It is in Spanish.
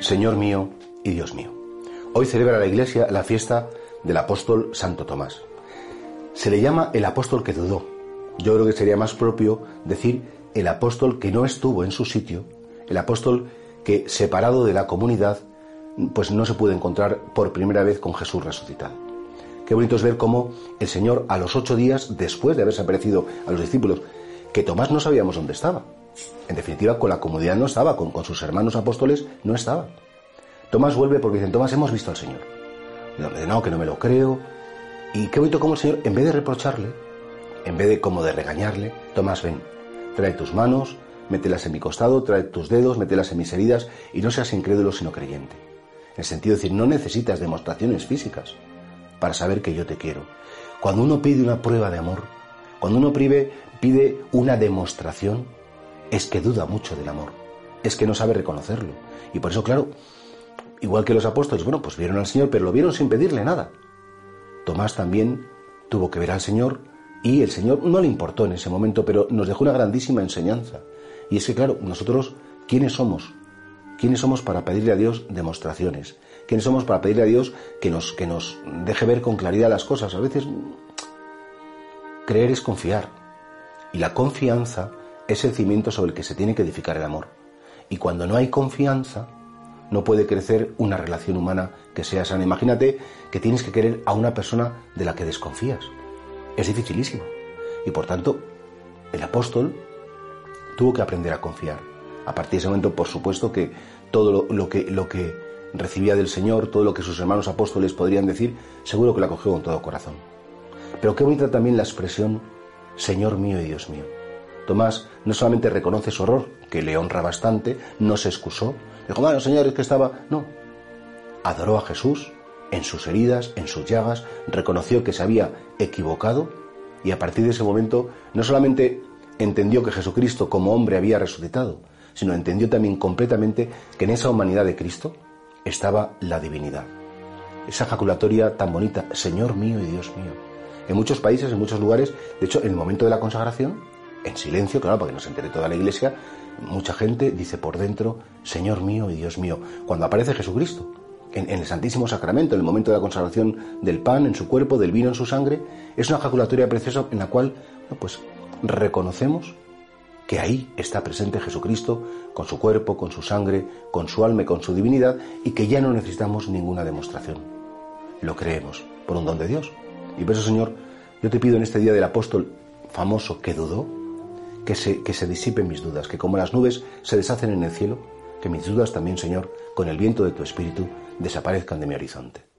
Señor mío y Dios mío. Hoy celebra la Iglesia la fiesta del apóstol Santo Tomás. Se le llama el apóstol que dudó. Yo creo que sería más propio decir el apóstol que no estuvo en su sitio, el apóstol que, separado de la comunidad, pues no se pudo encontrar por primera vez con Jesús resucitado. Qué bonito es ver cómo el Señor, a los ocho días después de haberse aparecido a los discípulos, que Tomás no sabíamos dónde estaba. En definitiva, con la comunidad no estaba, con, sus hermanos apóstoles no estaba. Tomás vuelve porque dicen, Tomás, hemos visto al Señor. No, que no me lo creo. Y qué bonito como el Señor, en vez de reprocharle, en vez de como de regañarle, Tomás, ven, trae tus manos, mételas en mi costado, trae tus dedos, mételas en mis heridas y no seas incrédulo sino creyente. En el sentido de decir, no necesitas demostraciones físicas para saber que yo te quiero. Cuando uno pide una prueba de amor, cuando uno pide, pide una demostración, es que duda mucho del amor, es que no sabe reconocerlo. Y por eso, claro, igual que los apóstoles, bueno, pues vieron al Señor, pero lo vieron sin pedirle nada. Tomás también tuvo que ver al Señor y el Señor no le importó en ese momento, pero nos dejó una grandísima enseñanza. Y es que, claro, nosotros, ¿quiénes somos? ¿Quiénes somos para pedirle a Dios demostraciones? ¿Quiénes somos para pedirle a Dios que nos, que nos deje ver con claridad las cosas? A veces creer es confiar. Y la confianza es el cimiento sobre el que se tiene que edificar el amor. Y cuando no hay confianza, no puede crecer una relación humana que sea sana. Imagínate que tienes que querer a una persona de la que desconfías. Es dificilísimo. Y por tanto, el apóstol tuvo que aprender a confiar. A partir de ese momento, por supuesto que todo lo, que, recibía del Señor, todo lo que sus hermanos apóstoles podrían decir, seguro que lo acogió con todo corazón. Pero qué bonita también la expresión Señor mío y Dios mío. Tomás no solamente reconoce su horror, que le honra bastante, no se excusó, dijo, bueno, Señor, es que estaba... No, adoró a Jesús en sus heridas, en sus llagas, reconoció que se había equivocado y a partir de ese momento no solamente entendió que Jesucristo como hombre había resucitado, sino entendió también completamente que en esa humanidad de Cristo estaba la divinidad. Esa jaculatoria tan bonita, Señor mío y Dios mío. En muchos países, en muchos lugares, de hecho, en el momento de la consagración, en silencio, claro, para que no se entere toda la iglesia, mucha gente dice por dentro, Señor mío y Dios mío, cuando aparece Jesucristo. En, el Santísimo Sacramento, en el momento de la consagración del pan en su cuerpo, del vino en su sangre, es una jaculatoria preciosa en la cual pues, reconocemos que ahí está presente Jesucristo con su cuerpo, con su sangre, con su alma y con su divinidad y que ya no necesitamos ninguna demostración. Lo creemos por un don de Dios. Y por eso, Señor, yo te pido en este día del apóstol famoso que dudó, que se, que se disipen mis dudas, que como las nubes se deshacen en el cielo, que mis dudas también, Señor, con el viento de tu Espíritu, desaparezcan de mi horizonte.